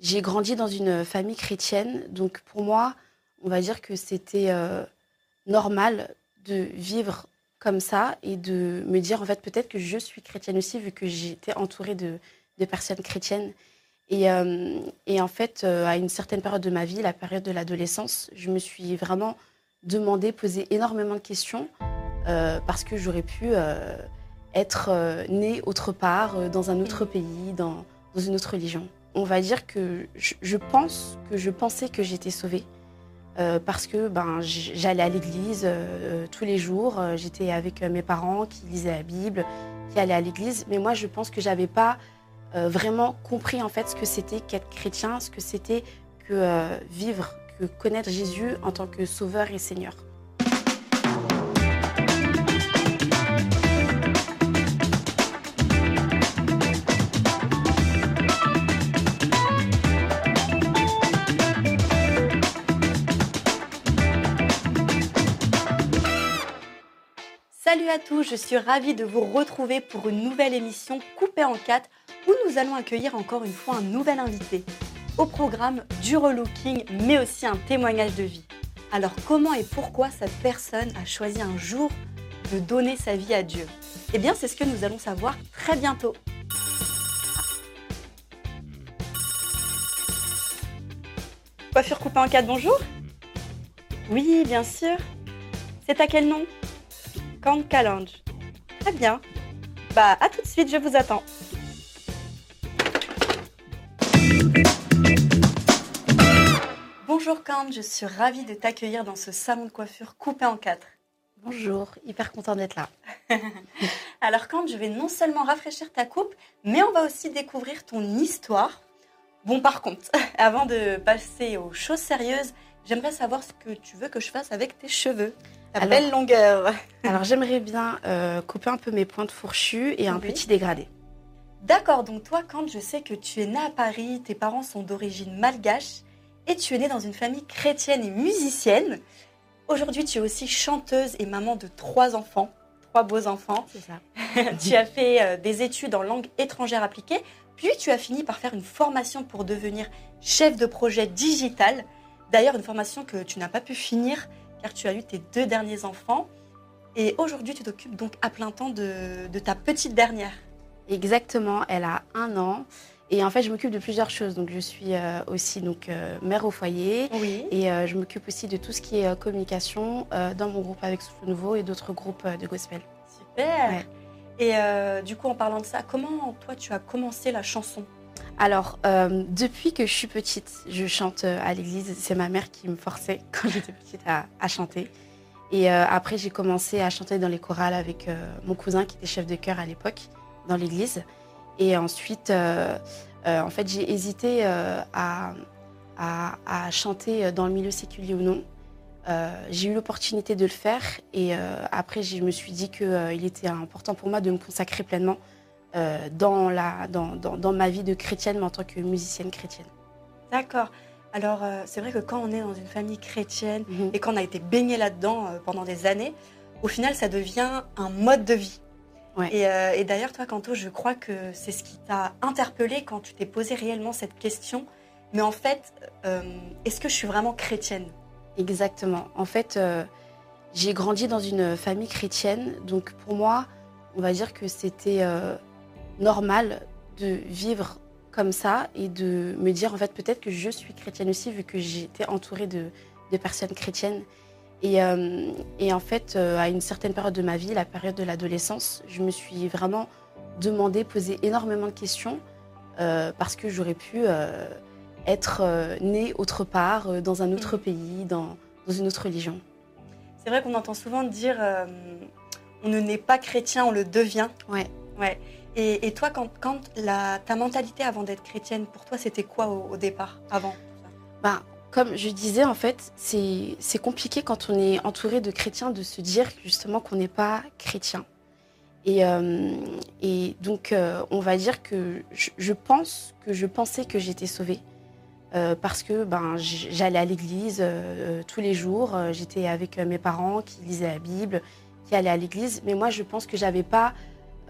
j'ai grandi dans une famille chrétienne, donc pour moi, on va dire que c'était normal de vivre comme ça et de me dire en fait peut-être que je suis chrétienne aussi vu que j'étais entourée de, personnes chrétiennes. Et, et en fait, à une certaine période de ma vie, la période de l'adolescence, je me suis vraiment demandé, posé énormément de questions parce que j'aurais pu être euh, né autre part, euh, dans un autre pays, dans, une autre religion. On va dire que je, je pensais que j'étais sauvée. Euh, parce que ben, j'allais à l'église tous les jours, j'étais avec mes parents qui lisaient la Bible, qui allaient à l'église, mais moi je pense que j'avais pas vraiment compris en fait ce que c'était qu'être chrétien, ce que c'était que vivre, que connaître Jésus en tant que sauveur et Seigneur. À tous, je suis ravie de vous retrouver pour une nouvelle émission coupée en quatre où nous allons accueillir encore une fois un nouvel invité. Au programme du relooking mais aussi un témoignage de vie. Alors comment et pourquoi cette personne a choisi un jour de donner sa vie à Dieu? Eh bien c'est ce que nous allons savoir très bientôt. Coiffure coupée en quatre, bonjour? Oui, bien sûr. C'est à quel nom? Camp Calange. Très bien. Bah, à tout de suite, je vous attends. Bonjour Camp, je suis ravie de t'accueillir dans ce salon de coiffure coupé en quatre. Bonjour, hyper content d'être là. Alors Camp, je vais non seulement rafraîchir ta coupe, mais on va aussi découvrir ton histoire. Bon, par contre, avant de passer aux choses sérieuses, j'aimerais savoir ce que tu veux que je fasse avec tes cheveux. La belle longueur. alors j'aimerais bien euh, couper un peu mes pointes fourchues et un petit dégradé. D'accord, donc toi, quand je sais que tu es né à Paris, tes parents sont d'origine malgache et tu es née dans une famille chrétienne et musicienne. Aujourd'hui, tu es aussi chanteuse et maman de trois enfants, trois beaux enfants. C'est ça. tu as fait euh, des études en langue étrangère appliquée, puis tu as fini par faire une formation pour devenir chef de projet digital. D'ailleurs, une formation que tu n'as pas pu finir car tu as eu tes deux derniers enfants. Et aujourd'hui, tu t'occupes donc à plein temps de, ta petite dernière. Exactement, elle a un an. Et en fait, je m'occupe de plusieurs choses. Donc, je suis euh, aussi donc, euh, mère au foyer. Oui. Et euh, je m'occupe aussi de tout ce qui est communication dans mon groupe avec Souffle Nouveau et d'autres groupes de gospel. Super. Et du coup, en parlant de ça, comment toi, tu as commencé la chanson? Alors, euh, depuis que je suis petite, je chante euh, à l'église. C'est ma mère qui me forçait quand j'étais petite à, chanter. Et euh, après, j'ai commencé à chanter dans les chorales avec mon cousin qui était chef de chœur à l'époque dans l'église. Et ensuite, en fait, j'ai hésité à, à, chanter dans le milieu séculier ou non. j'ai eu l'opportunité de le faire et après, je me suis dit qu'il était important pour moi de me consacrer pleinement euh, dans, la, dans, dans, ma vie de chrétienne, mais en tant que musicienne chrétienne. D'accord. Alors, euh, c'est vrai que quand on est dans une famille chrétienne mhm. et qu'on a été baigné là-dedans euh, pendant des années, au final, ça devient un mode de vie. Et, et d'ailleurs, toi, Canto, je crois que c'est ce qui t'a interpellé quand tu t'es posé réellement cette question. Mais en fait, est-ce que je suis vraiment chrétienne? Exactement. En fait, j'ai grandi dans une famille chrétienne. Donc, pour moi, on va dire que c'était normal de vivre comme ça et de me dire en fait peut-être que je suis chrétienne aussi vu que j'étais entourée de, personnes chrétiennes. Et, euh, en fait, euh, à une certaine période de ma vie, la période de l'adolescence, je me suis vraiment demandé, posé énormément de questions euh, parce que j'aurais pu être née autre part, dans un autre mm. pays, dans, dans, une autre religion. C'est vrai qu'on entend souvent dire on ne naît pas chrétien, on le devient. Ouais. Ouais. Et, toi, quand, ta mentalité avant d'être chrétienne, pour toi, c'était quoi au, départ, avant bah, Comme je disais, en fait, c'est compliqué quand on est entouré de chrétiens de se dire justement qu'on n'est pas chrétien. Et, euh, donc, euh, on va dire que je, pense que je pensais que j'étais sauvée. Euh, parce que ben, j'allais à l'église tous les jours, j'étais avec mes parents qui lisaient la Bible, qui allaient à l'église, mais moi je pense que j'avais pas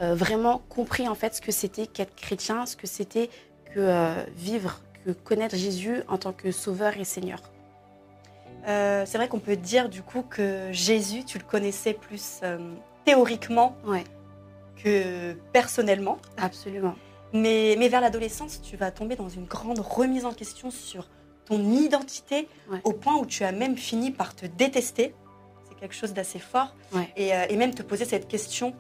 vraiment compris en fait ce que c'était qu'être chrétien, ce que c'était que euh, vivre, que connaître Jésus en tant que sauveur et Seigneur. Euh, c'est vrai qu'on peut dire du coup que Jésus, tu le connaissais plus euh, théoriquement Ouais, que personnellement. absolument. Mais, mais vers l'adolescence, tu vas tomber dans une grande remise en question sur ton identité, Ouais. au point où tu as même fini par te détester. C'est quelque chose d'assez fort. Ouais. Et, euh, et même te poser cette question,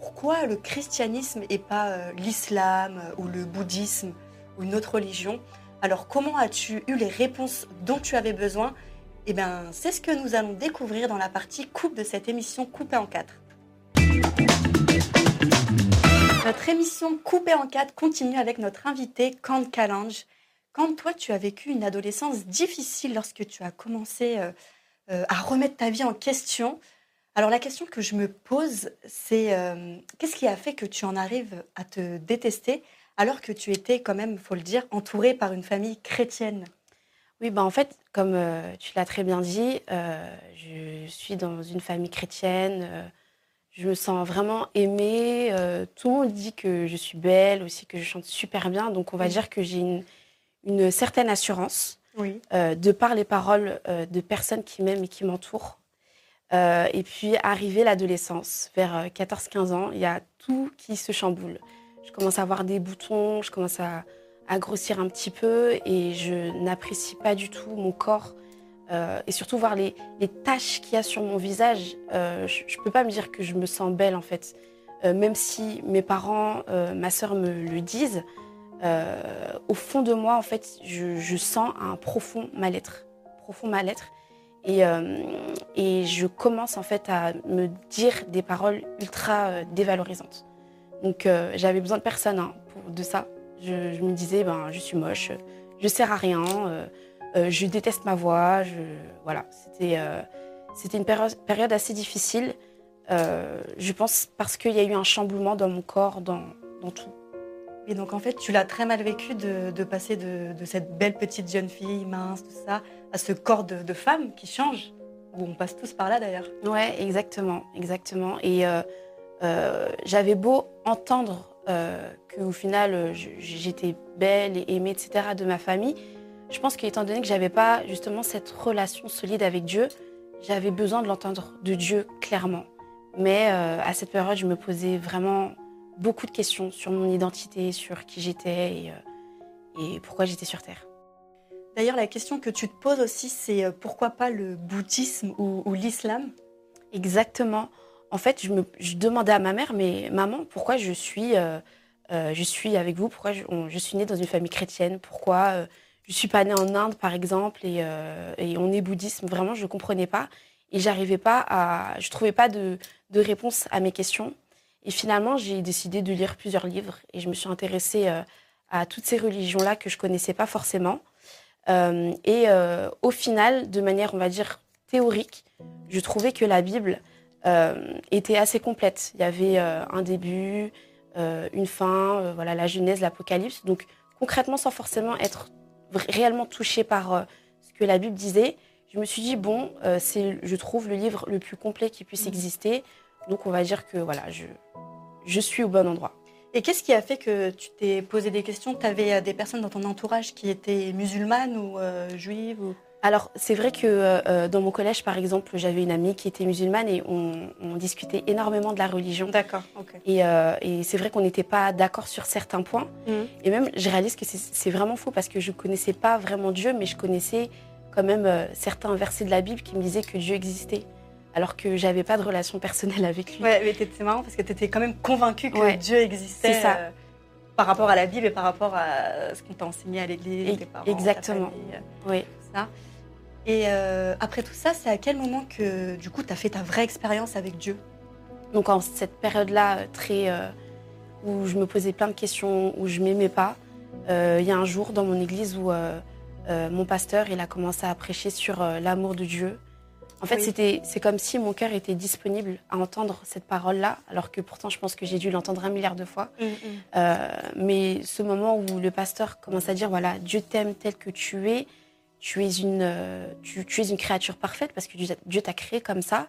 pourquoi le christianisme et pas euh, l'islam euh, ou le bouddhisme ou une autre religion? Alors comment as-tu eu les réponses dont tu avais besoin? Eh bien, c'est ce que nous allons découvrir dans la partie coupe de cette émission coupée en quatre. Notre émission coupée en quatre continue avec notre invité Kant Kalange. Quand toi, tu as vécu une adolescence difficile lorsque tu as commencé euh, à remettre ta vie en question, alors la question que je me pose, c'est euh, qu'est-ce qui a fait que tu en arrives à te détester alors que tu étais quand même, faut le dire, entourée par une famille chrétienne? Oui, bah en fait, comme euh, tu l'as très bien dit, euh, je suis dans une famille chrétienne. je me sens vraiment aimée. tout le monde dit que je suis belle, aussi que je chante super bien. Donc, on va dire que j'ai une, une certaine assurance Oui. de par les paroles de personnes qui m'aiment et qui m'entourent. Euh, et puis, arrivé l'adolescence, vers euh, 14-15 ans, il y a tout qui se chamboule. Je commence à avoir des boutons, je commence à, grossir un petit peu et je n'apprécie pas du tout mon corps. Euh, et surtout voir les, taches qu'il y a sur mon visage. Euh, je ne peux pas me dire que je me sens belle en fait. Euh, même si mes parents, euh, ma sœur me le disent, euh, au fond de moi, en fait, je, je sens un profond mal-être. Profond mal-être. Et, euh, et je commence en fait à me dire des paroles ultra euh, dévalorisantes. Donc euh, j'avais besoin de personne hein, pour, de ça. Je, me disais, ben, je suis moche, je sers à rien, je déteste ma voix. Voilà, c'était c'était une péri- période assez difficile. je pense parce qu'il y a eu un chamboulement dans mon corps, dans tout. Et donc en fait, tu l'as très mal vécu de, passer de, cette belle petite jeune fille mince, tout ça, à ce corps de, femme qui change, où on passe tous par là d'ailleurs. Ouais, exactement, exactement. Et euh, euh, j'avais beau entendre euh, qu'au final euh, je- j'étais belle et aimée, etc. de ma famille, je pense qu'étant donné que j'avais pas justement cette relation solide avec Dieu, j'avais besoin de l'entendre de Dieu clairement. Mais euh, à cette période, je me posais vraiment beaucoup de questions sur mon identité, sur qui j'étais et, euh, et pourquoi j'étais sur Terre. D'ailleurs, la question que tu te poses aussi, c'est euh, pourquoi pas le bouddhisme ou, ou l'islam? Exactement. En fait, je, me, je demandais à ma mère, mais maman, pourquoi je suis, euh, euh, je suis avec vous? Pourquoi je, on- je suis née dans une famille chrétienne? Pourquoi euh, je suis pas née en Inde, par exemple, et, et on est bouddhisme Vraiment, je comprenais pas. Et j'arrivais pas à. Je trouvais pas de, de réponse à mes questions. Et finalement, j'ai décidé de lire plusieurs livres et je me suis intéressée euh, à toutes ces religions-là que je connaissais pas forcément. Euh, et euh, au final, de manière, on va dire, théorique, je trouvais que la Bible était assez complète. Il y avait un début, une fin, voilà, la Genèse, l'Apocalypse. Donc concrètement, sans forcément être réellement touchée par ce que la Bible disait, je me suis dit bon, c'est, je trouve le livre le plus complet qui puisse Mhm. exister. Donc on va dire que voilà, je, je suis au bon endroit. Et qu'est-ce qui a fait que tu t'es posé des questions? Tu avais des personnes dans ton entourage qui étaient musulmanes ou euh, juives ou... Alors, c'est vrai que euh, dans mon collège, par exemple, j'avais une amie qui était musulmane et on, on discutait énormément de la religion. D'accord, ok. Et, euh, et c'est vrai qu'on n'était pas d'accord sur certains points. Mhm. Et même, je réalise que c'est- c'est vraiment faux parce que je ne connaissais pas vraiment Dieu, mais je connaissais quand même euh, certains versets de la Bible qui me disaient que Dieu existait, alors que j'avais pas de relation personnelle avec lui. Ouais, mais c'est marrant parce que tu étais quand même convaincue que Ouais, Dieu existait ça. euh, par rapport à la Bible et par rapport à ce qu'on t'a enseigné à l'église, tes parents, exactement. ta famille, euh, Oui. tout ça. Et euh, après tout ça, c'est à quel moment que du coup tu as fait ta vraie expérience avec Dieu? Donc en cette période-là, très euh, où je me posais plein de questions, où je m'aimais pas, il y a un jour dans mon église où mon pasteur il a commencé à prêcher sur l'amour de Dieu. En fait, Oui. c'était c'est comme si mon cœur était disponible à entendre cette parole-là, alors que pourtant je pense que j'ai dû l'entendre un milliard de fois. Euh, mais ce moment où le pasteur commence à dire voilà Dieu t'aime tel que tu es, tu es une euh, tu, tu es une créature parfaite parce que Dieu t'a- créé comme ça.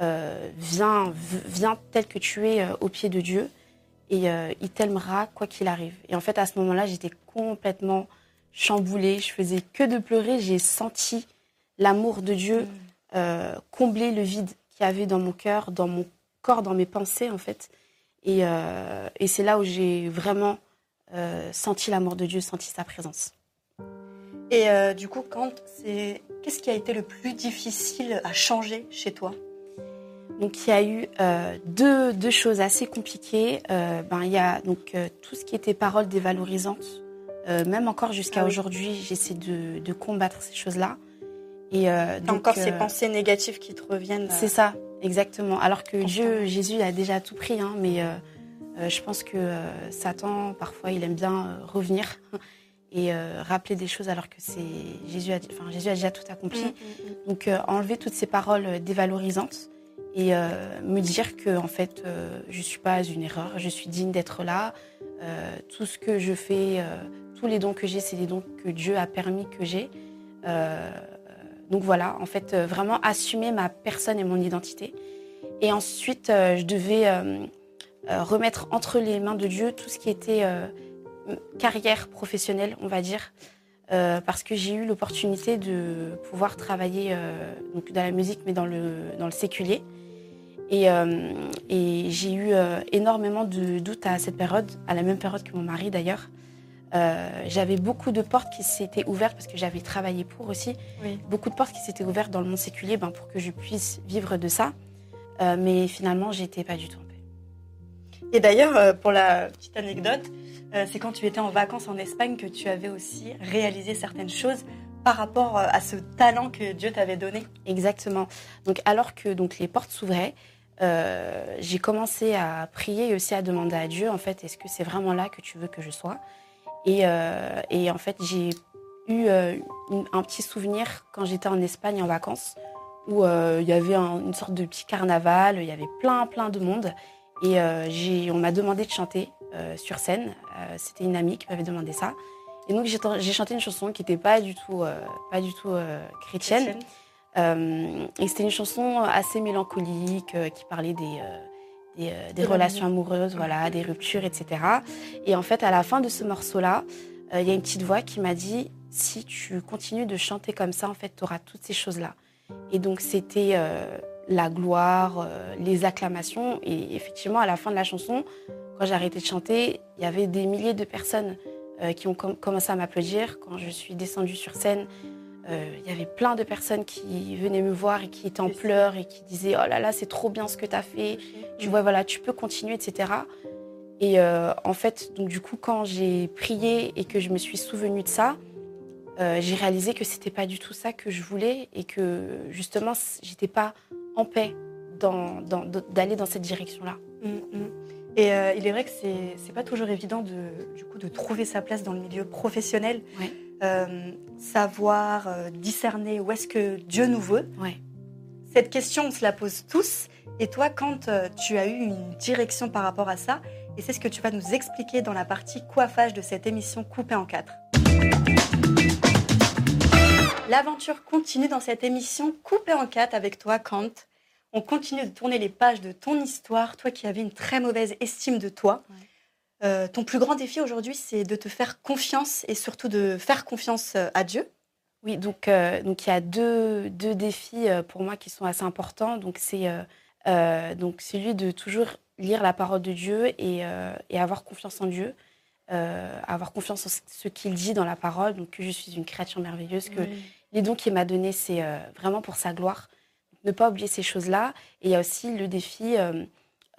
Euh, viens viens tel que tu es euh, au pied de Dieu et euh, il t'aimera quoi qu'il arrive. Et en fait à ce moment-là j'étais complètement chamboulée, je faisais que de pleurer. J'ai senti l'amour de Dieu mm. combler le vide qu'il y avait dans mon cœur, dans mon corps, dans mes pensées en fait. Et, et c'est là où j'ai vraiment senti l'amour de Dieu, senti sa présence. Et euh, du coup, quand c'est, qu'est-ce qui a été le plus difficile à changer chez toi? Donc il y a eu euh, deux, deux, choses assez compliquées. Euh, ben, il y a donc tout ce qui était paroles dévalorisantes. même encore jusqu'à ah aujourd'hui, j'essaie de, de, combattre ces choses-là. Et donc, encore ces pensées négatives qui te reviennent. C'est ça, exactement. Alors que Dieu, Jésus a déjà tout pris, hein, mais je pense que Satan, parfois, il aime bien revenir et euh, rappeler des choses alors que c'est Jésus, a, enfin, Jésus a déjà tout accompli. Mm, mm, mm. Donc euh, enlever toutes ces paroles euh, dévalorisantes et me dire que en fait je suis pas une erreur, je suis digne d'être là. tout ce que je fais, tous les dons que j'ai, c'est des dons que Dieu a permis que j'ai. Donc voilà, en fait vraiment assumer ma personne et mon identité. Et ensuite je devais remettre entre les mains de Dieu tout ce qui était carrière professionnelle, on va dire, euh, parce que j'ai eu l'opportunité de pouvoir travailler euh, dans la musique, mais dans le, dans séculier. Euh, et j'ai eu énormément de doutes à cette période, à la même période que mon mari d'ailleurs. J'avais beaucoup de portes qui s'étaient ouvertes parce que j'avais travaillé pour aussi. Beaucoup de portes qui s'étaient ouvertes dans le monde séculier ben, pour que je puisse vivre de ça. mais finalement, j'étais pas du tout en paix. Et d'ailleurs, pour la petite anecdote, euh, c'est quand tu étais en vacances en Espagne que tu avais aussi réalisé certaines choses par rapport euh, à ce talent que Dieu t'avait donné. Exactement. Donc alors que donc les portes s'ouvraient, euh, j'ai commencé à prier et aussi à demander à Dieu en fait est-ce que c'est vraiment là que tu veux que je sois? Et, et, en fait j'ai eu un petit souvenir quand j'étais en Espagne en vacances où il y avait une sorte de petit carnaval, il y avait plein plein de monde et on m'a demandé de chanter euh, sur scène. Euh, c'était une amie qui m'avait demandé ça. Et donc j'ai chanté une chanson qui n'était pas du tout, euh, pas du tout chrétienne. et c'était une chanson assez mélancolique qui parlait des, des, relations amoureuses, voilà, des ruptures, etc. Et en fait, à la fin de ce morceau-là, il y a une petite voix qui m'a dit si tu continues de chanter comme ça, en fait, tu auras toutes ces choses-là. Et donc, c'était la gloire, les acclamations. Et effectivement, à la fin de la chanson, quand j'ai arrêté de chanter, il y avait des milliers de personnes euh, qui ont commencé à m'applaudir. Quand je suis descendue sur scène, euh, il y avait plein de personnes qui venaient me voir et qui étaient en pleurs et qui disaient Oh là là, c'est trop bien ce que tu as fait. Tu vois, voilà, tu peux continuer, etc. Et euh, en fait, donc du coup, quand j'ai prié et que je me suis souvenue de ça, j'ai réalisé que c'était pas du tout ça que je voulais et que justement, j'étais pas en paix d'aller dans, cette direction-là. Mm, mm. Et euh, il est vrai que c'est n'est pas toujours évident de, du coup, de trouver sa place dans le milieu professionnel, euh, savoir euh, discerner où est-ce que Dieu nous veut. Cette question, on se la pose tous. Et toi, quand tu as eu une direction par rapport à ça, et c'est ce que tu vas nous expliquer dans la partie coiffage de cette émission coupée en quatre. L'aventure continue dans cette émission coupée en quatre avec toi, Kant. On continue de tourner les pages de ton histoire, toi qui avais une très mauvaise estime de toi. Euh, ton plus grand défi aujourd'hui, c'est de te faire confiance et surtout de faire confiance euh, à Dieu. Oui, donc euh, donc il y a deux, deux, défis pour moi qui sont assez importants. Donc c'est donc celui de toujours lire la parole de Dieu et, et avoir confiance en Dieu, avoir confiance en ce qu'il dit dans la parole. Donc que je suis une créature merveilleuse, que les dons qu'il m'a donnés c'est vraiment pour sa gloire ne pas oublier ces choses-là. Et il y a aussi le défi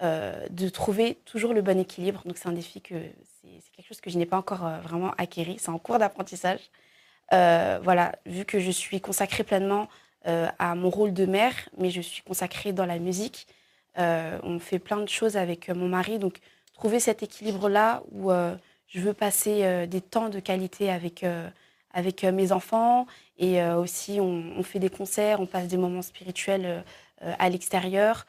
euh, euh, de trouver toujours le bon équilibre. Donc c'est un défi que c'est quelque chose que je n'ai pas encore euh, vraiment acquéri. C'est en cours d'apprentissage. voilà, vu que je suis consacrée pleinement à mon rôle de mère, mais je suis consacrée dans la musique. on fait plein de choses avec mon mari. Donc trouver cet équilibre-là où je veux passer des temps de qualité avec avec euh, mes enfants. Et euh, aussi, on, fait des concerts, on passe des moments spirituels euh, à l'extérieur.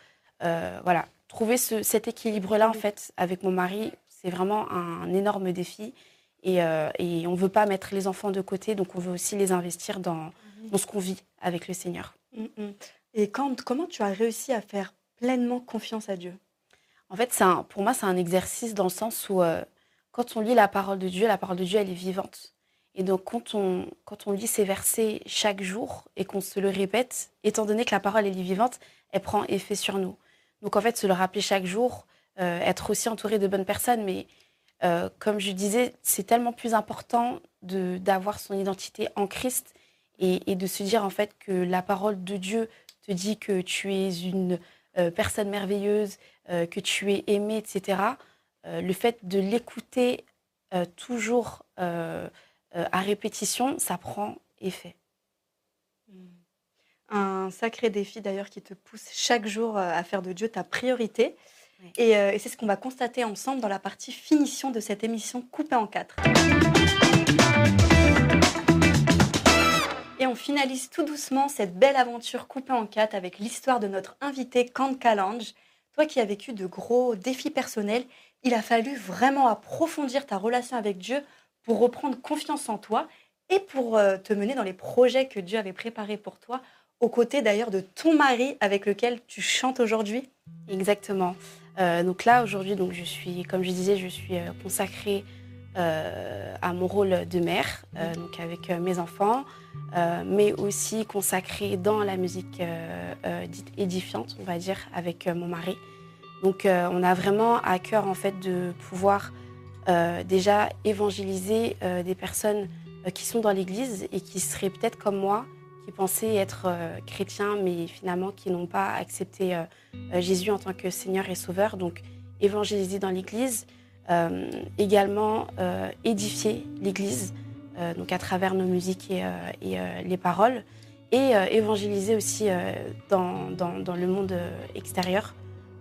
voilà, trouver cet équilibre-là, en fait, avec mon mari, c'est vraiment un, énorme défi. Et, on ne veut pas mettre les enfants de côté, donc on veut aussi les investir dans, mhm. ce qu'on vit avec le Seigneur. Mm, mm. Et quand, comment tu as réussi à faire pleinement confiance à Dieu? En fait, un, pour moi, c'est un exercice dans le sens où quand on lit la parole de Dieu, la parole de Dieu, elle est vivante. Et donc, quand on, quand on lit ces versets chaque jour et qu'on se le répète, étant donné que la parole est vivante, elle prend effet sur nous. Donc, en fait, se le rappeler chaque jour, euh, être aussi entouré de bonnes personnes. Mais euh, comme je disais, c'est tellement plus important d'avoir son identité en Christ et, de se dire, en fait, que la parole de Dieu te dit que tu es une euh, personne merveilleuse, que tu es aimé, etc. le fait de l'écouter toujours à répétition, ça prend effet. Un sacré défi d'ailleurs qui te pousse chaque jour euh, à faire de Dieu ta priorité. Euh, et, c'est ce qu'on va constater ensemble dans la partie finition de cette émission coupée en quatre. Et on finalise tout doucement cette belle aventure coupée en quatre avec l'histoire de notre invité Kant Kalange. Toi qui as vécu de gros défis personnels, il a fallu vraiment approfondir ta relation avec Dieu pour reprendre confiance en toi et pour euh, te mener dans les projets que Dieu avait préparés pour toi, aux côtés d'ailleurs de ton mari avec lequel tu chantes aujourd'hui? Exactement. Euh, donc là, aujourd'hui, donc je suis, comme je disais, je suis euh, consacrée à mon rôle de mère, donc avec mes enfants, mais aussi consacrée dans la musique dite édifiante, on va dire, avec mon mari. Donc on a vraiment à cœur en fait de pouvoir euh, déjà évangéliser euh, des personnes euh, qui sont dans l'Église et qui seraient peut-être comme moi, qui pensaient être chrétiens, mais finalement qui n'ont pas accepté Jésus en tant que Seigneur et Sauveur. Donc évangéliser dans l'Église, également édifier l'Église, donc à travers nos musiques et, les paroles, et évangéliser aussi dans, le monde extérieur.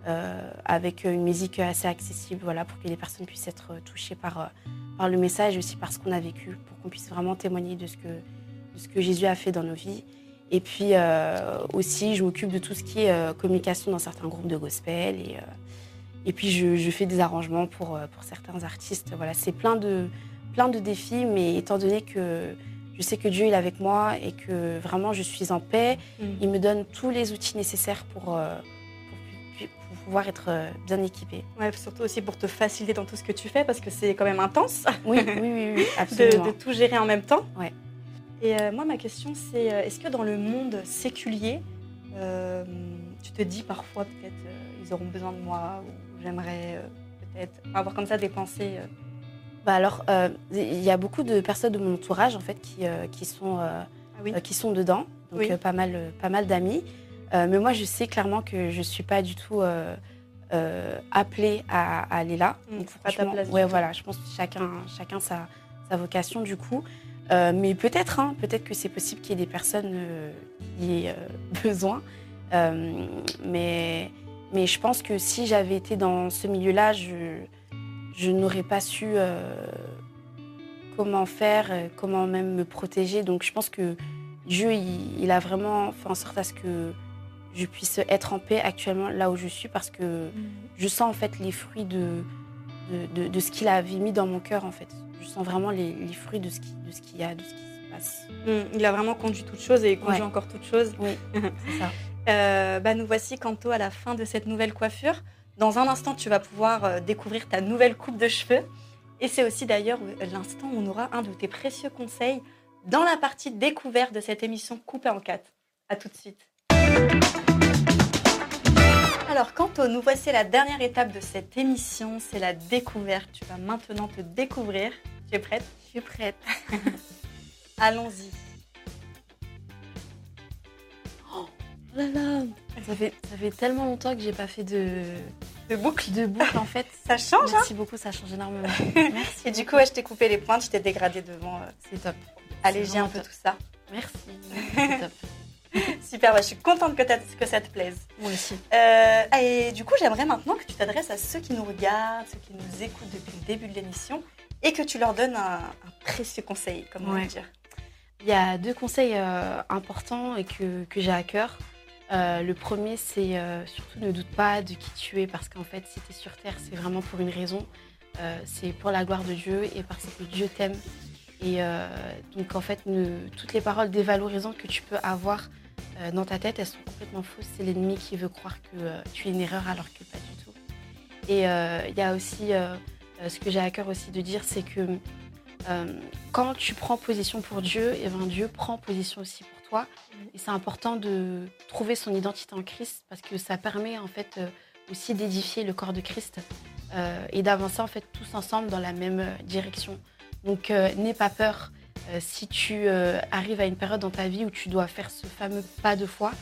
Euh, avec une musique assez accessible, voilà, pour que les personnes puissent être touchées par, euh, par le message, aussi par ce qu'on a vécu, pour qu'on puisse vraiment témoigner de ce, que, de ce que Jésus a fait dans nos vies. Et puis euh, aussi, je m'occupe de tout ce qui est communication dans certains groupes de gospel. Et, et puis, je, je, fais des arrangements pour, pour certains artistes. Voilà, c'est plein de, plein de défis, mais étant donné que je sais que Dieu est avec moi et que vraiment je suis en paix, mm. il me donne tous les outils nécessaires pour pouvoir être euh, bien équipé. Ouais, surtout aussi pour te faciliter dans tout ce que tu fais parce que c'est quand même intense. Oui, oui, oui, absolument. de, tout gérer en même temps. Ouais. Et euh, moi, ma question, c'est euh, est-ce que dans le monde séculier, tu te dis parfois peut-être ils auront besoin de moi ou j'aimerais peut-être avoir comme ça des pensées bah alors, il y a beaucoup de personnes de mon entourage en fait qui, qui sont, ah qui sont dedans, donc pas mal, pas mal d'amis. Euh, mais moi, je sais clairement que je ne suis pas du tout euh, euh, appelée à, aller là. Mmh, Donc, pas ta place. Ouais, voilà, je pense que chacun, chacun sa, sa vocation du coup. Mais peut-être, hein, peut-être que c'est possible qu'il y ait des personnes qui aient besoin. mais, mais je pense que si j'avais été dans ce milieu-là, je, je n'aurais pas su comment faire, comment même me protéger. Donc je pense que Dieu, il, il, a vraiment fait en sorte à ce que je puisse être en paix actuellement là où je suis parce que mm. je sens en fait les fruits de, de, de, ce qu'il avait mis dans mon cœur en fait. Je sens vraiment les, les fruits de ce qu'il y a, de ce qui se passe. Mm. Il a vraiment conduit toutes choses et il conduit encore toutes choses. Oui, c'est ça. Euh, bah, nous voici Canto à la fin de cette nouvelle coiffure. Dans un instant, tu vas pouvoir euh, découvrir ta nouvelle coupe de cheveux. Et c'est aussi d'ailleurs l'instant où on aura un de tes précieux conseils dans la partie découverte de cette émission coupée en quatre. À tout de suite. Alors, Kanto, nous voici à la dernière étape de cette émission, c'est la découverte. Tu vas maintenant te découvrir. Tu es prête? Je suis prête. Allons-y. Oh là là ça fait, ça fait tellement longtemps que j'ai pas fait de, de boucle. De boucle en fait. ça change Merci hein beaucoup, ça change énormément. Merci. Et du coup, je t'ai coupé les pointes, je t'ai dégradé devant. Euh, c'est top. Alléger un peu tout ça. Merci. C'est top. Super, je suis contente que, que, ça te plaise. Moi aussi. Euh, et du coup, j'aimerais maintenant que tu t'adresses à ceux qui nous regardent, ceux qui nous écoutent depuis le début de l'émission, et que tu leur donnes un, précieux conseil, comme on va dire. Il y a deux conseils euh, importants et que, que j'ai à cœur. Euh, le premier, c'est surtout ne doute pas de qui tu es, parce qu'en fait, si tu es sur Terre, c'est vraiment pour une raison. c'est pour la gloire de Dieu et parce que Dieu t'aime. Et donc, en fait, toutes les paroles dévalorisantes que tu peux avoir euh, dans ta tête, elles sont complètement fausses. C'est l'ennemi qui veut croire que euh, tu es une erreur alors que pas du tout. Et euh, il y a aussi, ce que j'ai à cœur aussi de dire, c'est que quand tu prends position pour Dieu, et ben Dieu prend position aussi pour toi. Et c'est important de trouver son identité en Christ parce que ça permet en fait aussi d'édifier le corps de Christ et d'avancer en fait tous ensemble dans la même direction. Donc n'aie pas peur si tu arrives à une période dans ta vie où tu dois faire ce fameux pas de foi.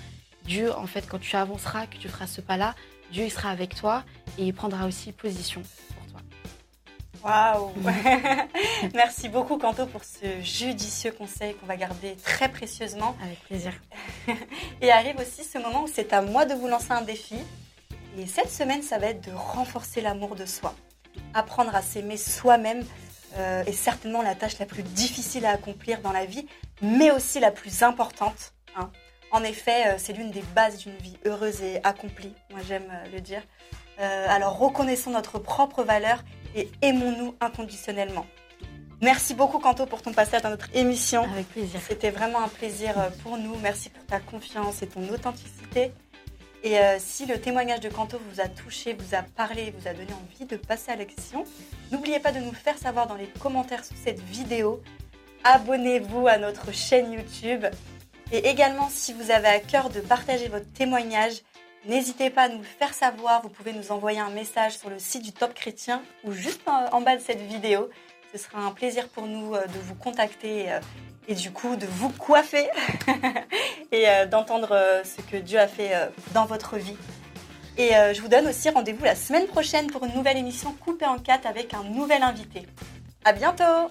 Dieu, en fait, quand tu avanceras, que tu feras ce pas-là, Dieu sera avec toi et il prendra aussi position. Waouh Merci beaucoup Canto pour ce judicieux conseil qu'on va garder très précieusement. Avec plaisir. et arrive aussi ce moment où c'est à moi de vous lancer un défi. Et cette semaine, ça va être de renforcer l'amour de soi. Apprendre à s'aimer soi-même euh, est certainement la tâche la plus difficile à accomplir dans la vie, mais aussi la plus importante. Hein. En effet, euh, c'est l'une des bases d'une vie heureuse et accomplie, moi j'aime euh, le dire. Euh, alors reconnaissons notre propre valeur et aimons-nous inconditionnellement. Merci beaucoup Canto pour ton passage dans notre émission. Avec plaisir. C'était vraiment un plaisir pour nous. Merci pour ta confiance et ton authenticité. Et si le témoignage de Canto vous a touché, vous a parlé, vous a donné envie de passer à l'action, n'oubliez pas de nous faire savoir dans les commentaires sous cette vidéo. Abonnez-vous à notre chaîne YouTube et également, si vous avez à cœur de partager votre témoignage, n'hésitez pas à nous le faire savoir. Vous pouvez nous envoyer un message sur le site du Top Chrétien ou juste en bas de cette vidéo. Ce sera un plaisir pour nous euh, de vous contacter euh, et du coup de vous coiffer et euh, d'entendre ce que Dieu a fait dans votre vie. Et je vous donne aussi rendez-vous la semaine prochaine pour une nouvelle émission coupée en quatre avec un nouvel invité. À bientôt!